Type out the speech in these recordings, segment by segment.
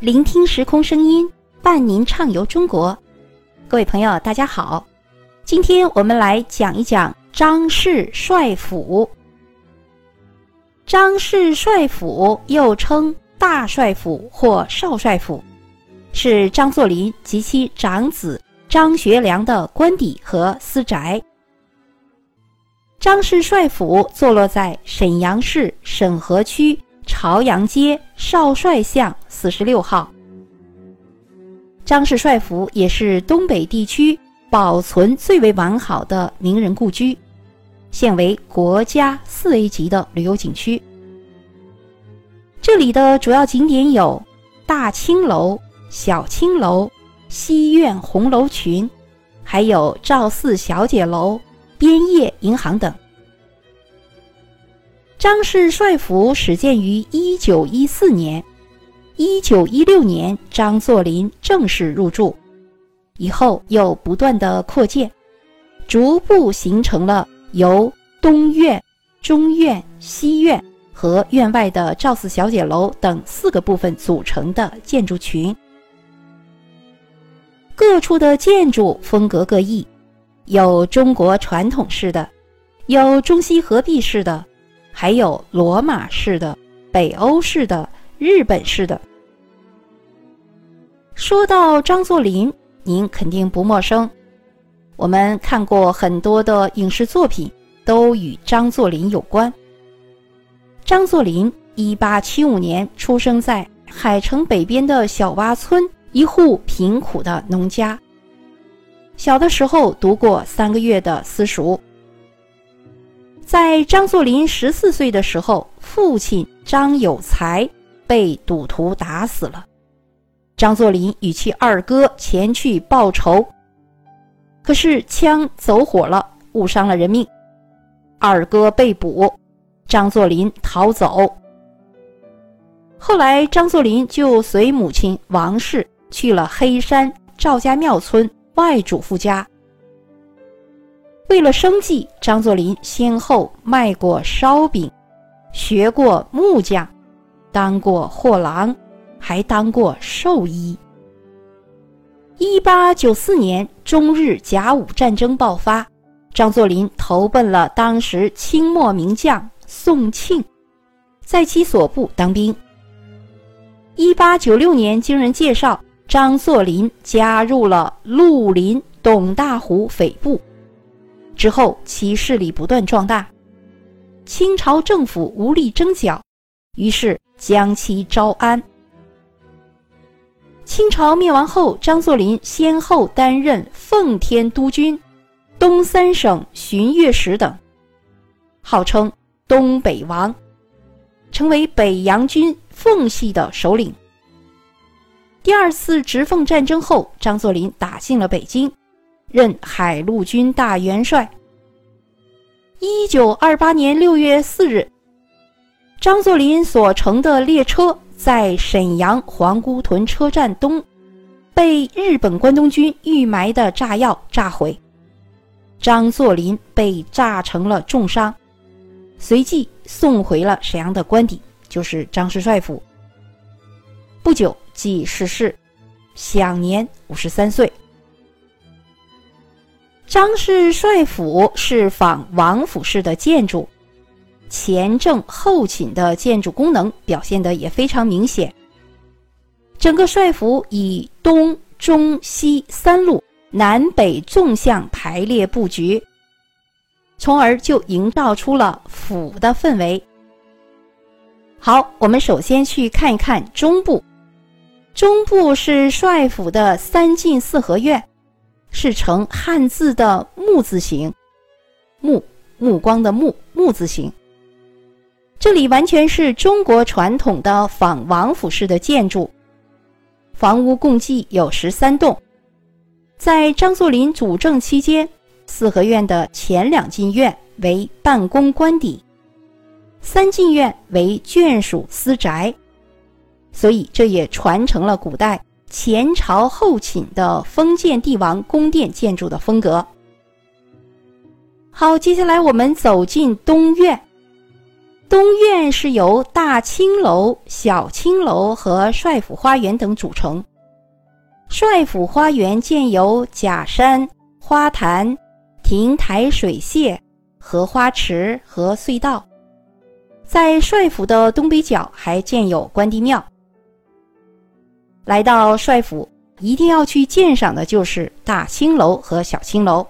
聆听时空声音，伴您畅游中国。各位朋友，大家好，今天我们来讲一讲张氏帅府。张氏帅府又称大帅府或少帅府，是张作霖及其长子张学良的官邸和私宅。张氏帅府坐落在沈阳市沈河区。朝阳街少帅巷四十六号，张氏帅府也是东北地区保存最为完好的名人故居，现为国家四 A 级的旅游景区。这里的主要景点有大青楼、小青楼、西苑红楼群，还有赵四小姐楼、边业银行等。张氏帅府始建于一九一四年，一九一六年张作霖正式入住，以后又不断的扩建，逐步形成了由东院、中院、西院和院外的赵四小姐楼等四个部分组成的建筑群。各处的建筑风格各异，有中国传统式的，有中西合璧式的。还有罗马式的、北欧式的、日本式的。说到张作霖，您肯定不陌生。我们看过很多的影视作品，都与张作霖有关。张作霖一八七五年出生在海城北边的小洼村一户贫苦的农家。小的时候读过三个月的私塾。在张作霖十四岁的时候，父亲张有才被赌徒打死了。张作霖与其二哥前去报仇，可是枪走火了，误伤了人命。二哥被捕，张作霖逃走。后来，张作霖就随母亲王氏去了黑山赵家庙村外祖父家。为了生计，张作霖先后卖过烧饼，学过木匠，当过货郎，还当过兽医。一八九四年，中日甲午战争爆发，张作霖投奔了当时清末名将宋庆，在其所部当兵。一八九六年，经人介绍，张作霖加入了绿林董大虎匪部。之后，其势力不断壮大，清朝政府无力征剿，于是将其招安。清朝灭亡后，张作霖先后担任奉天督军、东三省巡阅使等，号称“东北王”，成为北洋军奉系的首领。第二次直奉战争后，张作霖打进了北京。任海陆军大元帅。一九二八年六月四日，张作霖所乘的列车在沈阳皇姑屯车站东，被日本关东军预埋的炸药炸毁，张作霖被炸成了重伤，随即送回了沈阳的官邸，就是张氏帅府。不久即逝世，享年五十三岁。张氏帅府是仿王府式的建筑，前正后寝的建筑功能表现的也非常明显。整个帅府以东、中、西三路南北纵向排列布局，从而就营造出了府的氛围。好，我们首先去看一看中部，中部是帅府的三进四合院。是呈汉字的木字形，目目光的目木字形。这里完全是中国传统的仿王府式的建筑，房屋共计有十三栋。在张作霖主政期间，四合院的前两进院为办公官邸，三进院为眷属私宅，所以这也传承了古代。前朝后寝的封建帝王宫殿建筑的风格。好，接下来我们走进东院。东院是由大青楼、小青楼和帅府花园等组成。帅府花园建有假山、花坛、亭台、水榭、荷花池和隧道。在帅府的东北角还建有关帝庙。来到帅府，一定要去鉴赏的就是大青楼和小青楼。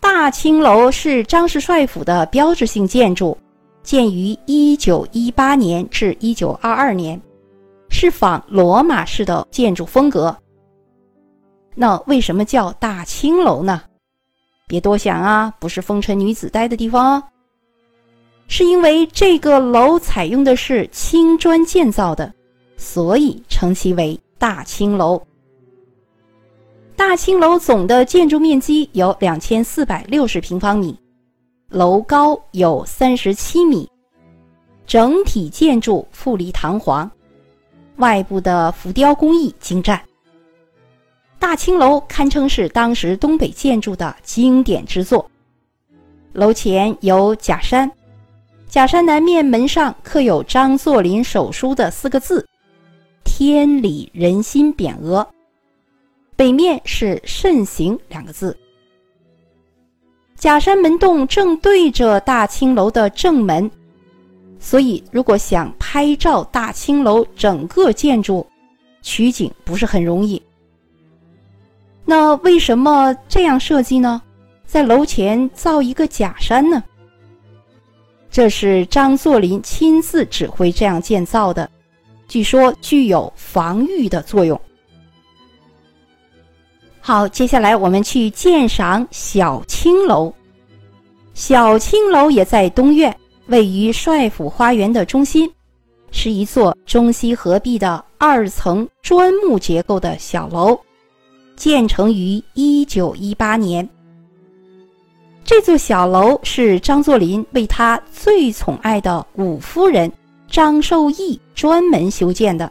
大青楼是张氏帅府的标志性建筑，建于一九一八年至一九二二年，是仿罗马式的建筑风格。那为什么叫大青楼呢？别多想啊，不是风尘女子待的地方哦。是因为这个楼采用的是青砖建造的，所以称其为大青楼。大青楼总的建筑面积有两千四百六十平方米，楼高有三十七米，整体建筑富丽堂皇，外部的浮雕工艺精湛。大青楼堪称是当时东北建筑的经典之作。楼前有假山，假山南面门上刻有张作霖手书的四个字：“天理人心”匾额。北面是“慎行”两个字。假山门洞正对着大青楼的正门，所以如果想拍照大青楼整个建筑，取景不是很容易。那为什么这样设计呢？在楼前造一个假山呢？这是张作霖亲自指挥这样建造的，据说具有防御的作用。好，接下来我们去鉴赏小青楼。小青楼也在东院，位于帅府花园的中心，是一座中西合璧的二层砖木结构的小楼，建成于一九一八年。这座小楼是张作霖为他最宠爱的五夫人张寿义专门修建的。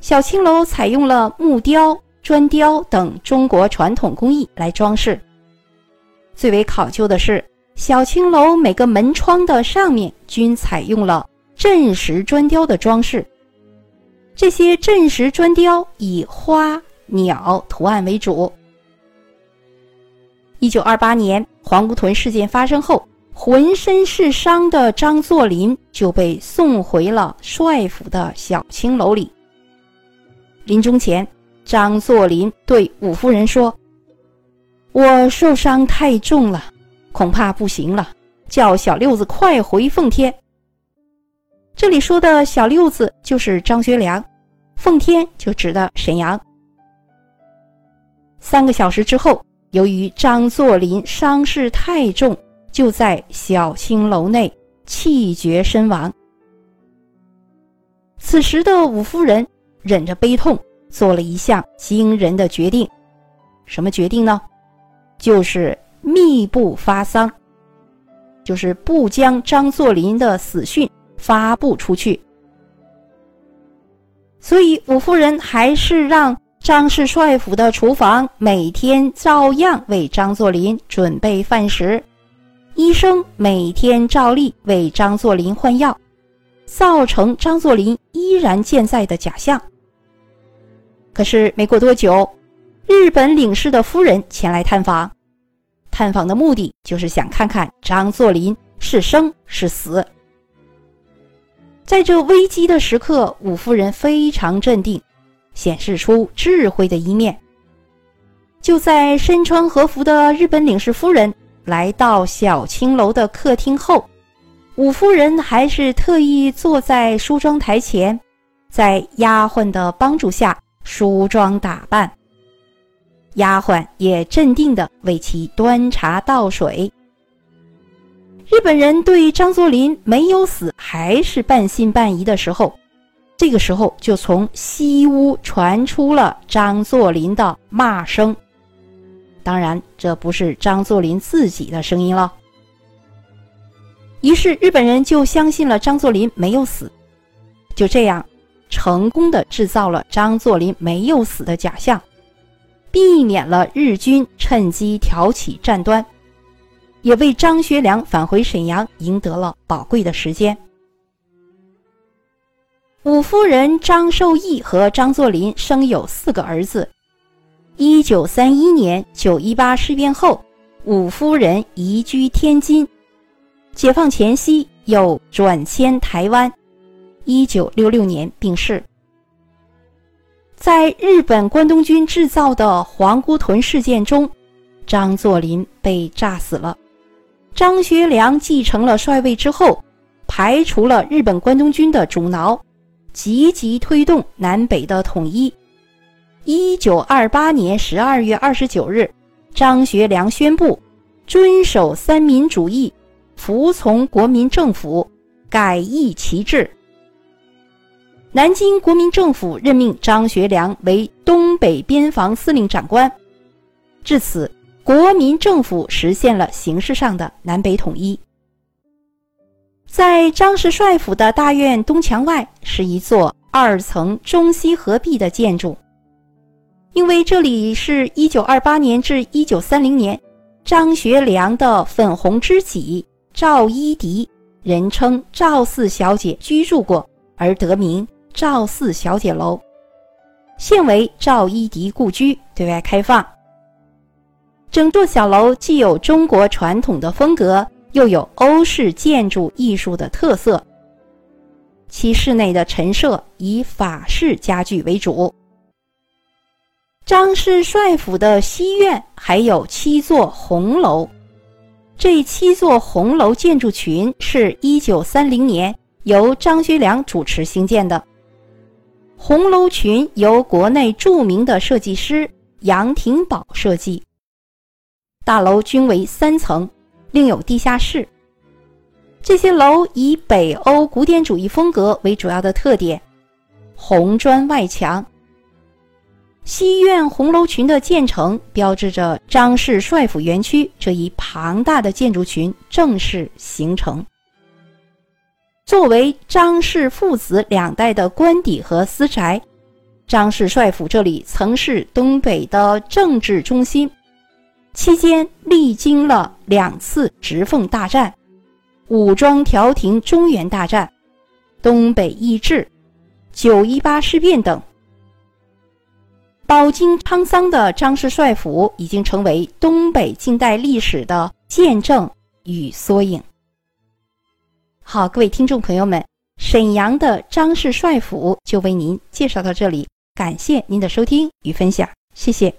小青楼采用了木雕。砖雕等中国传统工艺来装饰。最为考究的是，小青楼每个门窗的上面均采用了镇石砖雕的装饰。这些镇石砖雕以花鸟图案为主。一九二八年黄姑屯事件发生后，浑身是伤的张作霖就被送回了帅府的小青楼里。临终前。张作霖对五夫人说：“我受伤太重了，恐怕不行了，叫小六子快回奉天。”这里说的小六子就是张学良，奉天就指的沈阳。三个小时之后，由于张作霖伤势太重，就在小青楼内气绝身亡。此时的五夫人忍着悲痛。做了一项惊人的决定，什么决定呢？就是密不发丧，就是不将张作霖的死讯发布出去。所以五夫人还是让张氏帅府的厨房每天照样为张作霖准备饭食，医生每天照例为张作霖换药，造成张作霖依然健在的假象。可是没过多久，日本领事的夫人前来探访，探访的目的就是想看看张作霖是生是死。在这危机的时刻，五夫人非常镇定，显示出智慧的一面。就在身穿和服的日本领事夫人来到小青楼的客厅后，五夫人还是特意坐在梳妆台前，在丫鬟的帮助下。梳妆打扮，丫鬟也镇定地为其端茶倒水。日本人对张作霖没有死还是半信半疑的时候，这个时候就从西屋传出了张作霖的骂声。当然，这不是张作霖自己的声音了。于是日本人就相信了张作霖没有死。就这样。成功的制造了张作霖没有死的假象，避免了日军趁机挑起战端。也为张学良返回沈阳赢得了宝贵的时间。五夫人张寿义和张作霖生有四个儿子。一九三一年九一八事变后，五夫人移居天津。解放前夕又转迁台湾。一九六六年病逝。在日本关东军制造的皇姑屯事件中，张作霖被炸死了。张学良继承了帅位之后，排除了日本关东军的阻挠，积极推动南北的统一。一九二八年十二月二十九日，张学良宣布遵守三民主义，服从国民政府，改易旗帜。南京国民政府任命张学良为东北边防司令长官，至此，国民政府实现了形式上的南北统一。在张氏帅府的大院东墙外是一座二层中西合璧的建筑，因为这里是一九二八年至一九三零年张学良的粉红知己赵一荻（人称赵四小姐）居住过，而得名。赵四小姐楼，现为赵一荻故居，对外开放。整座小楼既有中国传统的风格，又有欧式建筑艺术的特色。其室内的陈设以法式家具为主。张氏帅府的西院还有七座红楼，这七座红楼建筑群是一九三零年由张学良主持兴建的。红楼群由国内著名的设计师杨廷宝设计。大楼均为三层，另有地下室。这些楼以北欧古典主义风格为主要的特点，红砖外墙。西苑红楼群的建成，标志着张氏帅府园区这一庞大的建筑群正式形成。作为张氏父子两代的官邸和私宅，张氏帅府这里曾是东北的政治中心，期间历经了两次直奉大战、武装调停中原大战、东北易帜、九一八事变等。饱经沧桑的张氏帅府已经成为东北近代历史的见证与缩影。好，各位听众朋友们，沈阳的张氏帅府就为您介绍到这里，感谢您的收听与分享，谢谢。